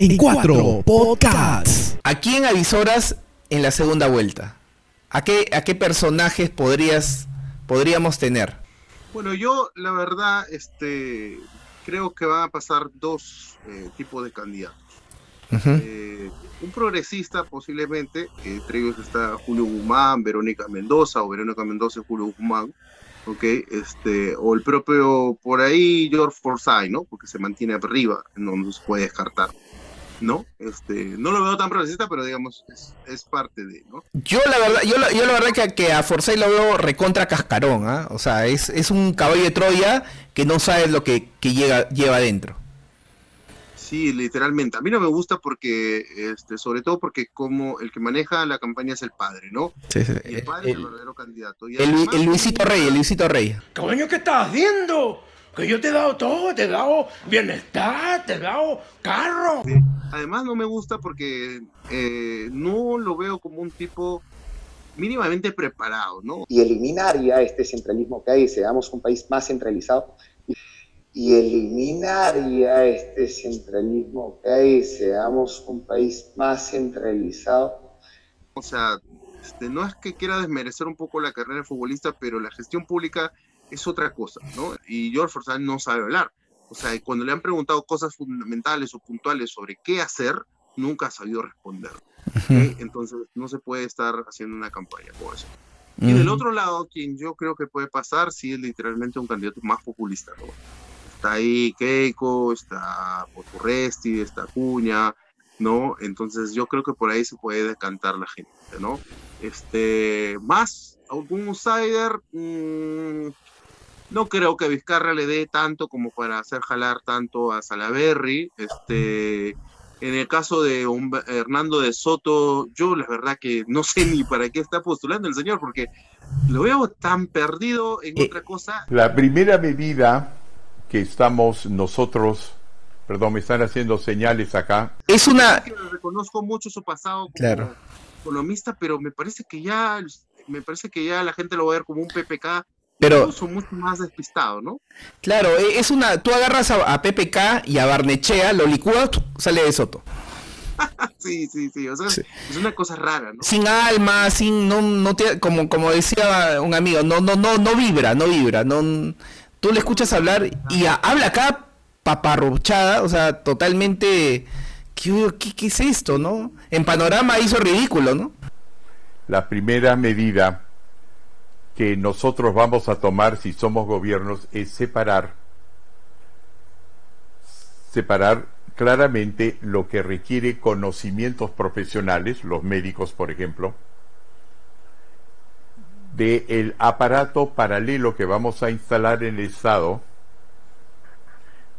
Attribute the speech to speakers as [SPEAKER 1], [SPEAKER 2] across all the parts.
[SPEAKER 1] en cuatro podcasts.
[SPEAKER 2] ¿A quién avisoras en la segunda vuelta? ¿A qué, a qué personajes podrías, podríamos tener?
[SPEAKER 3] Bueno, yo la verdad, este, creo que van a pasar dos eh, tipos de candidatos. Eh, un progresista posiblemente, entre ellos está Julio Guzmán, Verónica Mendoza o Verónica Mendoza y Julio Guzmán, ¿ok? Este, o el propio, por ahí, George Forsyth, ¿no? Porque se mantiene arriba, no se puede descartar. ¿No? Este, no lo veo tan progresista, pero digamos, es, parte de, ¿no?
[SPEAKER 2] Yo la verdad, yo la, yo la verdad que, que a Forsyth lo veo recontra cascarón, ¿ah? O sea, es, es un caballo de Troya que no sabe lo que, que llega, lleva adentro.
[SPEAKER 3] Sí, literalmente. A mí no me gusta porque, este, sobre todo porque como el que maneja la campaña es el padre, ¿no?
[SPEAKER 2] Sí, sí.
[SPEAKER 3] el padre es el verdadero candidato.
[SPEAKER 2] el, Luisito Rey, el Luisito Rey.
[SPEAKER 4] Coño, ¿qué estás haciendo? Que yo te he dado todo, te he dado bienestar, te he dado carro.
[SPEAKER 3] Además no me gusta porque eh, no lo veo como un tipo mínimamente preparado, ¿no?
[SPEAKER 5] Y eliminar ya este centralismo que hay, seamos un país más centralizado y eliminar ya este centralismo que hay, seamos un país más centralizado.
[SPEAKER 3] O sea, este, no es que quiera desmerecer un poco la carrera de futbolista, pero la gestión pública es otra cosa, ¿no? Y George Forsyth no sabe hablar. O sea, cuando le han preguntado cosas fundamentales o puntuales sobre qué hacer, nunca ha sabido responder. Entonces, no se puede estar haciendo una campaña por eso. Y del otro lado, quien yo creo que puede pasar, sí es literalmente un candidato más populista, ¿no? está ahí Keiko, está Poturresti, está Cuña, ¿no? Entonces yo creo que por ahí se puede decantar la gente, ¿no? Este, más algún outsider, mm, no creo que Vizcarra le dé tanto como para hacer jalar tanto a Salaberry, este, en el caso de Hernando de Soto, yo la verdad que no sé ni para qué está postulando el señor, porque lo veo tan perdido en eh, otra cosa.
[SPEAKER 6] La primera medida que estamos nosotros, perdón, me están haciendo señales acá.
[SPEAKER 2] Es una...
[SPEAKER 3] Reconozco mucho su pasado como economista, pero me parece que ya, me parece que ya la gente lo va a ver como un PPK pero incluso mucho más despistado, ¿no?
[SPEAKER 2] Claro, e, es una, tú agarras a, PPK y a Barnechea, lo licúas, sale de Soto.
[SPEAKER 3] sí, sí, sí, o sea, es una cosa rara, ¿no?
[SPEAKER 2] Sin alma, sin, no, no como, como decía un amigo, no, no, no, no vibra, no vibra, no, tú le escuchas hablar y habla acá paparrochada, o sea, totalmente... ¿qué, ¿qué, es esto, no? En panorama hizo ridículo, ¿no?
[SPEAKER 6] La primera medida que nosotros vamos a tomar si somos gobiernos es separar, separar claramente lo que requiere conocimientos profesionales, los médicos, por ejemplo, del aparato paralelo que vamos a instalar en el Estado,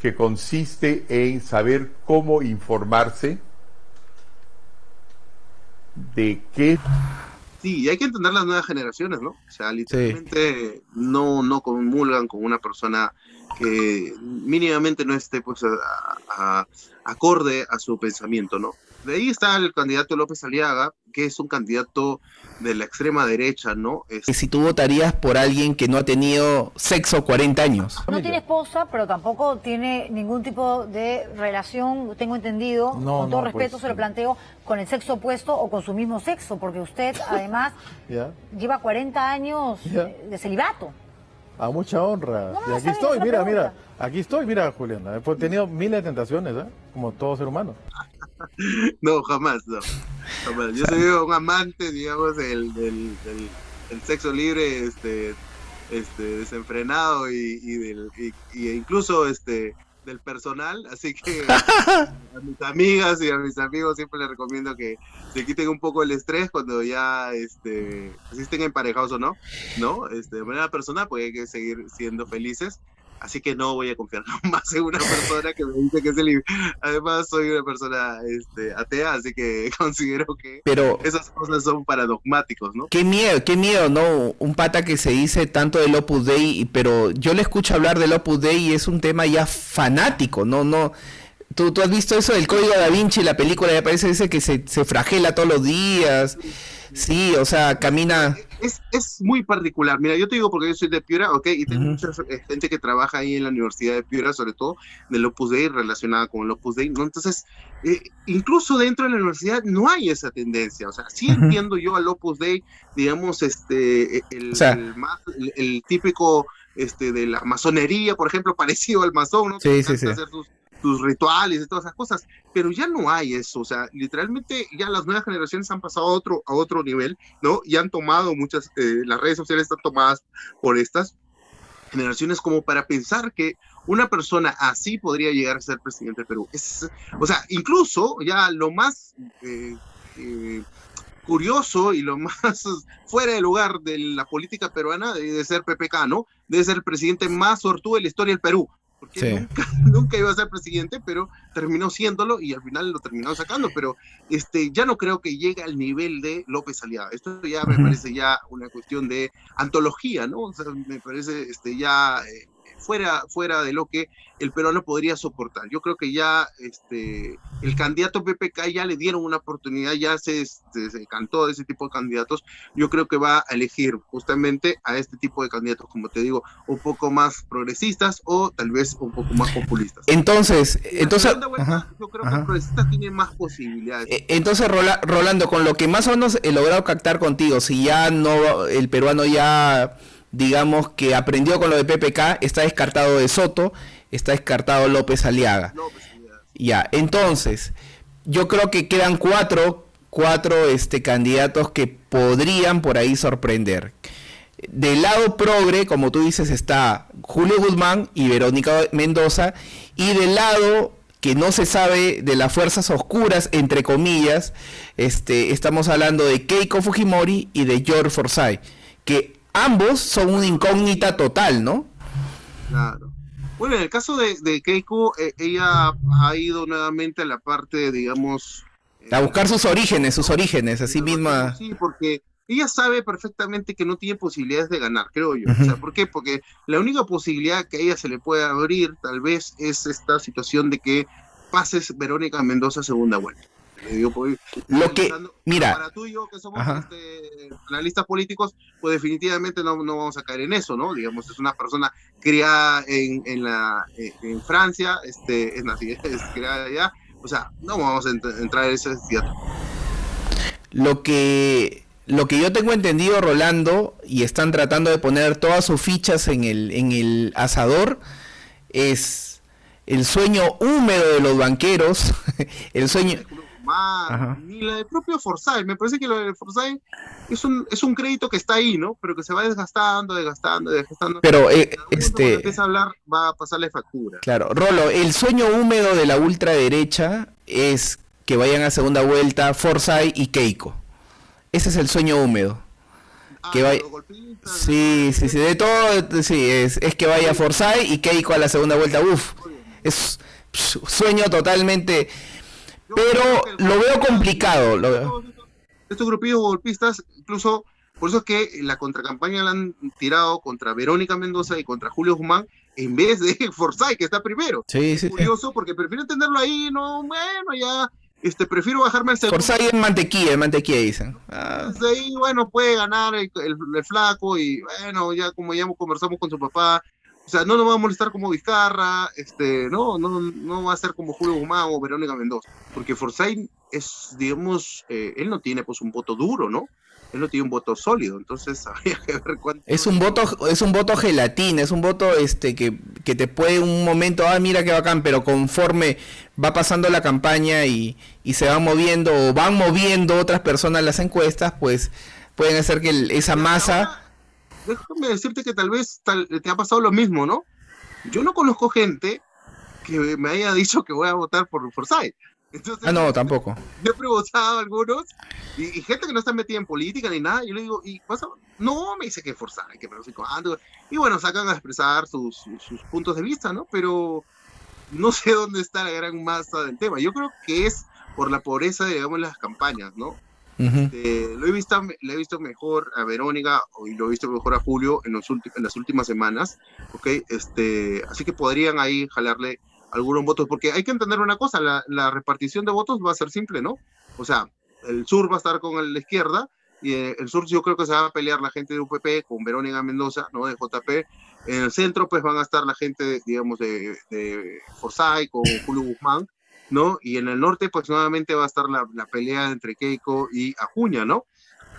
[SPEAKER 6] que consiste en saber cómo informarse de qué...
[SPEAKER 3] Sí, y hay que entender las nuevas generaciones, ¿no? O sea, literalmente no, no comulgan con una persona que mínimamente no esté pues acorde a su pensamiento, ¿no? De ahí está el candidato López Aliaga, que es un candidato de la extrema derecha, ¿no? Es...
[SPEAKER 2] Si tú votarías por alguien que no ha tenido sexo 40 años.
[SPEAKER 7] No tiene esposa, pero tampoco tiene ningún tipo de relación, tengo entendido, con todo respeto pues, se lo planteo, con el sexo opuesto o con su mismo sexo, porque usted además lleva 40 años de celibato.
[SPEAKER 8] A mucha honra. y aquí estoy, mira, mira, aquí estoy, mira, Juliana. He tenido miles de tentaciones, ¿eh? Como todo ser humano.
[SPEAKER 3] no, jamás, no. Yo soy un amante, digamos, del, del, sexo libre, este, este, desenfrenado y, del, y, incluso este del personal, así que a mis amigas y a mis amigos siempre les recomiendo que se quiten un poco el estrés cuando ya este, estén emparejados o no, ¿no? Este, de manera personal, pues hay que seguir siendo felices así que no voy a confiar más en una persona que me dice que es el... Además, soy una persona este, atea, así que considero que esas cosas son paradigmáticos, ¿no?
[SPEAKER 2] Qué miedo, qué miedo, ¿no? Un pata que se dice tanto del Opus Dei, pero yo le escucho hablar del Opus Dei y es un tema ya fanático, ¿no? No ¿Tú, tú has visto eso del código da Vinci, la película, me parece ese que se, se fragela todos los días. Sí, o sea, camina.
[SPEAKER 3] Es, es muy particular. Mira, yo te digo porque yo soy de Piura, ok, y tengo mucha eh, gente que trabaja ahí en la Universidad de Piura, sobre todo del Opus Dei, relacionada con el Opus Dei, ¿no? Entonces, eh, incluso dentro de la universidad no hay esa tendencia. O sea, sí entiendo yo al Opus Dei, digamos, este, e, el, el, más, el, típico este, de la masonería, por ejemplo, parecido al masón, ¿no?
[SPEAKER 2] Sí, sí, sí.
[SPEAKER 3] Hacer sus, tus rituales y todas esas cosas, pero ya no hay eso, o sea, literalmente ya las nuevas generaciones han pasado a otro, a otro nivel, ¿no? Y han tomado muchas, eh, las redes sociales están tomadas por estas generaciones como para pensar que una persona así podría llegar a ser presidente de Perú. Es, o sea, incluso ya lo más eh, eh, curioso y lo más fuera de lugar de la política peruana de ser PPK, ¿no? Debe ser el presidente más sortudo de la historia del Perú porque nunca, nunca, iba a ser presidente, pero terminó siéndolo y al final lo terminó sacando, pero este, ya no creo que llegue al nivel de López Aliaga. Esto ya me parece ya una cuestión de antología, ¿no? O sea, me parece este, ya eh, fuera, fuera de lo que el peruano podría soportar. Yo creo que ya este, el candidato PPK ya le dieron una oportunidad, ya se, se, cantó de ese tipo de candidatos. Yo creo que va a elegir justamente a este tipo de candidatos, como te digo, un poco más progresistas o tal vez un poco más populistas.
[SPEAKER 2] Entonces, entonces
[SPEAKER 3] yo creo que progresistas tienen más posibilidades.
[SPEAKER 2] E, entonces, Rolando, con lo que más o menos he logrado captar contigo, si ya no, el peruano ya digamos que aprendió con lo de PPK, está descartado de Soto, está descartado López Aliaga. Ya, entonces, yo creo que quedan cuatro, cuatro este, candidatos que podrían por ahí sorprender. Del lado progre, como tú dices, está Julio Guzmán y Verónica Mendoza, y del lado que no se sabe de las fuerzas oscuras, entre comillas, este, estamos hablando de Keiko Fujimori y de George Forsyth, que ambos son una incógnita total, ¿no?
[SPEAKER 3] Claro. Bueno, en el caso de, Keiko, eh, ella ha ido nuevamente a la parte, digamos...
[SPEAKER 2] a buscar sus orígenes, sus orígenes, así misma.
[SPEAKER 3] Sí, porque ella sabe perfectamente que no tiene posibilidades de ganar, creo yo. O sea, ¿por qué? Porque la única posibilidad que a ella se le puede abrir, tal vez, es esta situación de que pases Verónica Mendoza segunda vuelta.
[SPEAKER 2] Lo que, mira,
[SPEAKER 3] para tú y yo que somos este, analistas políticos, pues definitivamente no, no, vamos a caer en eso, ¿no? Digamos, es una persona criada en, en, la, en Francia, este, es nacida, es criada allá, o sea, no vamos a entrar en ese teatro.
[SPEAKER 2] Lo que, lo que yo tengo entendido, Rolando, y están tratando de poner todas sus fichas en el, en el asador, es el sueño húmedo de los banqueros, el sueño
[SPEAKER 3] ni la del propio Forsyth. Me parece que lo de Forsyth es un, es un crédito que está ahí, ¿no? Pero que se va desgastando, desgastando, desgastando.
[SPEAKER 2] Pero eh, este.
[SPEAKER 3] empieza a hablar, va a pasarle factura.
[SPEAKER 2] Claro, Rolo, el sueño húmedo de la ultraderecha es que vayan a segunda vuelta Forsyth y Keiko. Ese es el sueño húmedo.
[SPEAKER 3] Ah,
[SPEAKER 2] que vaya... Sí, sí, sí, de todo, sí, es, es que vaya Forsyth y Keiko a la segunda vuelta. Uf, es sueño totalmente pero lo veo complicado. Lo veo.
[SPEAKER 3] Estos grupillos golpistas, incluso por eso es que la contracampaña la han tirado contra Verónica Mendoza y contra Julio Guzmán en vez de Forsyth, que está primero.
[SPEAKER 2] Sí, sí,
[SPEAKER 3] curioso porque prefiero tenerlo ahí, no, bueno, ya, este, prefiero bajarme al segundo.
[SPEAKER 2] Forsyth en mantequilla, en mantequilla dicen. Ah.
[SPEAKER 3] ahí, bueno, puede ganar el, flaco y bueno, ya como ya conversamos con su papá, o sea, no nos va a molestar como Vizcarra, este, no, no, no va a ser como Julio Guzmán o Verónica Mendoza, porque Forsyth es, digamos, eh, él no tiene pues un voto duro, ¿no? Él no tiene un voto sólido, entonces habría que ver cuánto...
[SPEAKER 2] Es un voto, es un voto gelatina, es un voto este que, que te puede un momento, ah, mira qué bacán, pero conforme va pasando la campaña y, y se van moviendo o van moviendo otras personas las encuestas, pues pueden hacer que esa masa
[SPEAKER 3] déjame decirte que tal vez te ha pasado lo mismo, ¿no? Yo no conozco gente que me haya dicho que voy a votar por Forsyth.
[SPEAKER 2] ah, no, tampoco.
[SPEAKER 3] Yo he preguntado a algunos y, gente que no está metida en política ni nada. Yo le digo, ¿y pasa? No, me dice que Forsyth, que no sé cuándo. Y bueno, sacan a expresar sus, sus puntos de vista, ¿no? Pero no sé dónde está la gran masa del tema. Yo creo que es por la pobreza, digamos, las campañas, ¿no? Este, lo he visto, le he visto mejor a Verónica y lo he visto mejor a Julio en, los en las últimas semanas, ¿ok? Este, así que podrían ahí jalarle algunos votos, porque hay que entender una cosa, la, la, repartición de votos va a ser simple, ¿no? O sea, el sur va a estar con la izquierda y eh, el sur yo creo que se va a pelear la gente de UPP con Verónica Mendoza, ¿no? De JP. En el centro pues van a estar la gente, digamos, de, de Forsyth con Julio Guzmán, ¿no? Y en el norte pues nuevamente va a estar la, la pelea entre Keiko y Acuña, ¿no?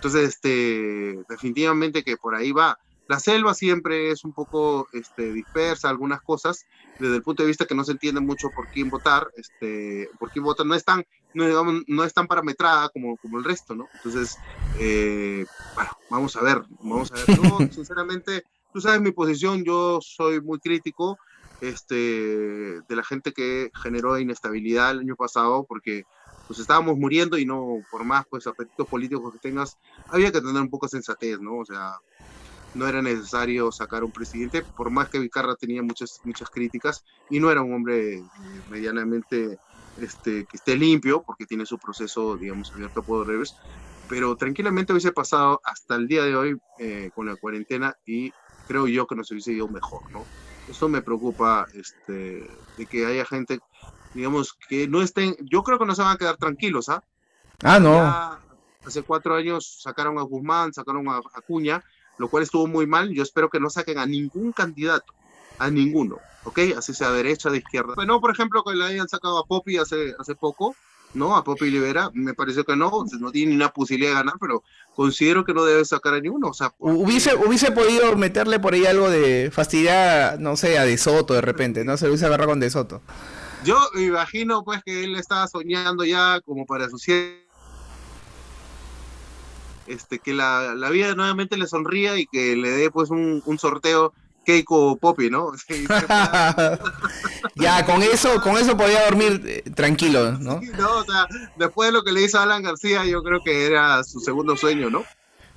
[SPEAKER 3] Entonces, este, definitivamente que por ahí va. La selva siempre es un poco este, dispersa, algunas cosas, desde el punto de vista que no se entiende mucho por quién votar, este, por quién votar, no es tan, no, digamos, no es tan parametrada como, como el resto, ¿no? Entonces, eh, bueno, vamos a ver, vamos a ver. Yo, sinceramente, tú sabes mi posición, yo soy muy crítico este, de la gente que generó inestabilidad el año pasado, porque pues estábamos muriendo y no, por más pues apetitos políticos que tengas, había que tener un poco de sensatez, ¿no? O sea, no era necesario sacar un presidente, por más que Vicarra tenía muchas, muchas críticas y no era un hombre medianamente este, que esté limpio, porque tiene su proceso, digamos, abierto por revés, pero tranquilamente hubiese pasado hasta el día de hoy eh, con la cuarentena y creo yo que nos hubiese ido mejor, ¿no? Eso me preocupa, este, de que haya gente, digamos, que no estén, yo creo que no se van a quedar tranquilos, ¿ah?
[SPEAKER 2] Ah, no.
[SPEAKER 3] Ya hace cuatro años sacaron a Guzmán, sacaron a Acuña, lo cual estuvo muy mal. Yo espero que no saquen a ningún candidato, a ninguno, ¿ok? Así sea derecha, de izquierda. Bueno, por ejemplo, que le hayan sacado a Poppy hace, hace poco, ¿no? A Poppy Libera, me pareció que no, no tiene ni una posibilidad de ganar, pero considero que no debe sacar a ninguno. O sea,
[SPEAKER 2] hubiese, hubiese podido meterle por ahí algo de fastidiar, no sé, a De Soto de repente, ¿no? Se lo hubiese agarrado con De Soto.
[SPEAKER 3] Yo me imagino pues que él estaba soñando ya como para su este, que la, la, vida nuevamente le sonría y que le dé pues un, un sorteo Keiko Poppy, ¿no?
[SPEAKER 2] ya, con eso, con eso podía dormir eh, tranquilo, ¿no?
[SPEAKER 3] Sí, no, o sea, después de lo que le hizo Alan García, yo creo que era su segundo sueño, ¿no?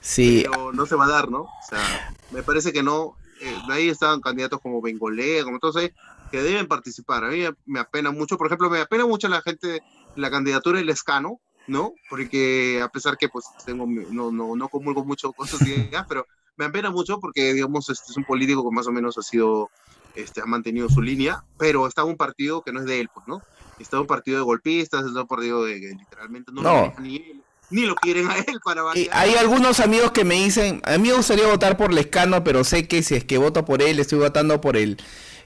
[SPEAKER 2] Sí.
[SPEAKER 3] Pero no se va a dar, ¿no? O sea, me parece que no. Eh, ahí estaban candidatos como Bengolé, como todos ahí, que deben participar. A mí me apena mucho, por ejemplo, me apena mucho la gente, la candidatura del Escano, ¿no? Porque a pesar que pues tengo, no, no, no comulgo mucho con sus ideas, pero me apena mucho porque, digamos, este es un político que más o menos ha sido, este, ha mantenido su línea, pero está un partido que no es de él, pues, ¿no? Está un partido de golpistas, está un partido de que literalmente no,
[SPEAKER 2] no.
[SPEAKER 3] Lo ni él, ni lo quieren a él para
[SPEAKER 2] variar. Hay algunos amigos que me dicen, a mí me gustaría votar por Lescano, pero sé que si es que voto por él, estoy votando por él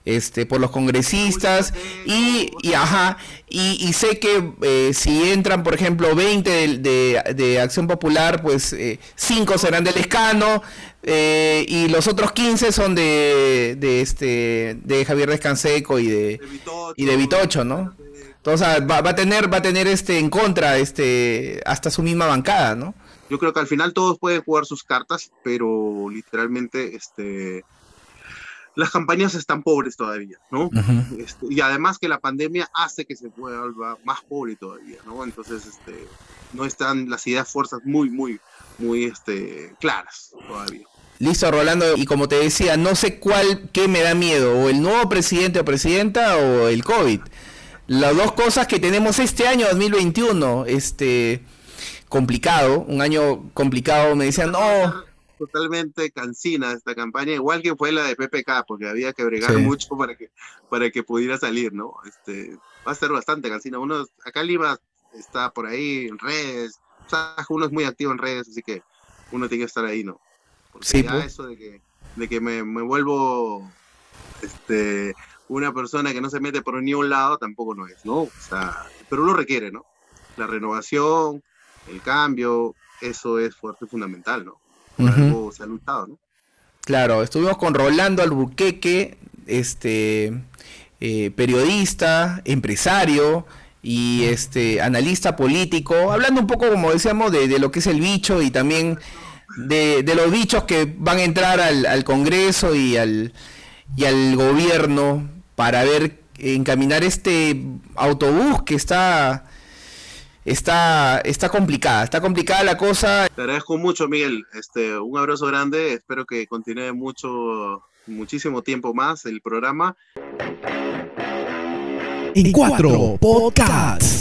[SPEAKER 2] este por los congresistas y, y ajá y, y, sé que eh, si entran por ejemplo 20 de, de, de Acción Popular pues 5 eh, serán del escano eh, y los otros 15 son de, de este de Javier Descanseco y de, y de Vitocho no entonces va, va, a tener va a tener este en contra este hasta su misma bancada no
[SPEAKER 3] yo creo que al final todos pueden jugar sus cartas pero literalmente este las campañas están pobres todavía, ¿no? Uh -huh. este, y además que la pandemia hace que se vuelva más pobre todavía, ¿no? Entonces, este, no están las ideas fuerzas muy, muy, muy este, claras todavía.
[SPEAKER 2] Listo, Rolando, y como te decía, no sé cuál, qué me da miedo, o el nuevo presidente o presidenta o el COVID. Las dos cosas que tenemos este año 2021, este complicado, un año complicado, me decían, no,
[SPEAKER 3] totalmente cansina esta campaña, igual que fue la de PPK, porque había que bregar sí. mucho para que, para que pudiera salir, ¿no? Este, va a ser bastante cansina. Uno, acá Lima está por ahí en redes, o sea, uno es muy activo en redes, así que uno tiene que estar ahí, ¿no? Porque
[SPEAKER 2] sí,
[SPEAKER 3] ya pues. eso de que, de que me, me, vuelvo este, una persona que no se mete por ni un lado, tampoco no es, ¿no? O sea, pero uno requiere, ¿no? La renovación, el cambio, eso es fuerte, fundamental, ¿no? Uh -huh. se ha luchado, ¿no?
[SPEAKER 2] Claro, estuvimos con Rolando Alburqueque, este eh, periodista, empresario y este analista político, hablando un poco, como decíamos, de, de lo que es el bicho y también de, de los bichos que van a entrar al, al, Congreso y al, y al gobierno para ver encaminar este autobús que está está, está complicada, está complicada la cosa.
[SPEAKER 3] Te agradezco mucho, Miguel. Este, un abrazo grande. Espero que continúe mucho, muchísimo tiempo más el programa.
[SPEAKER 1] En cuatro podcasts.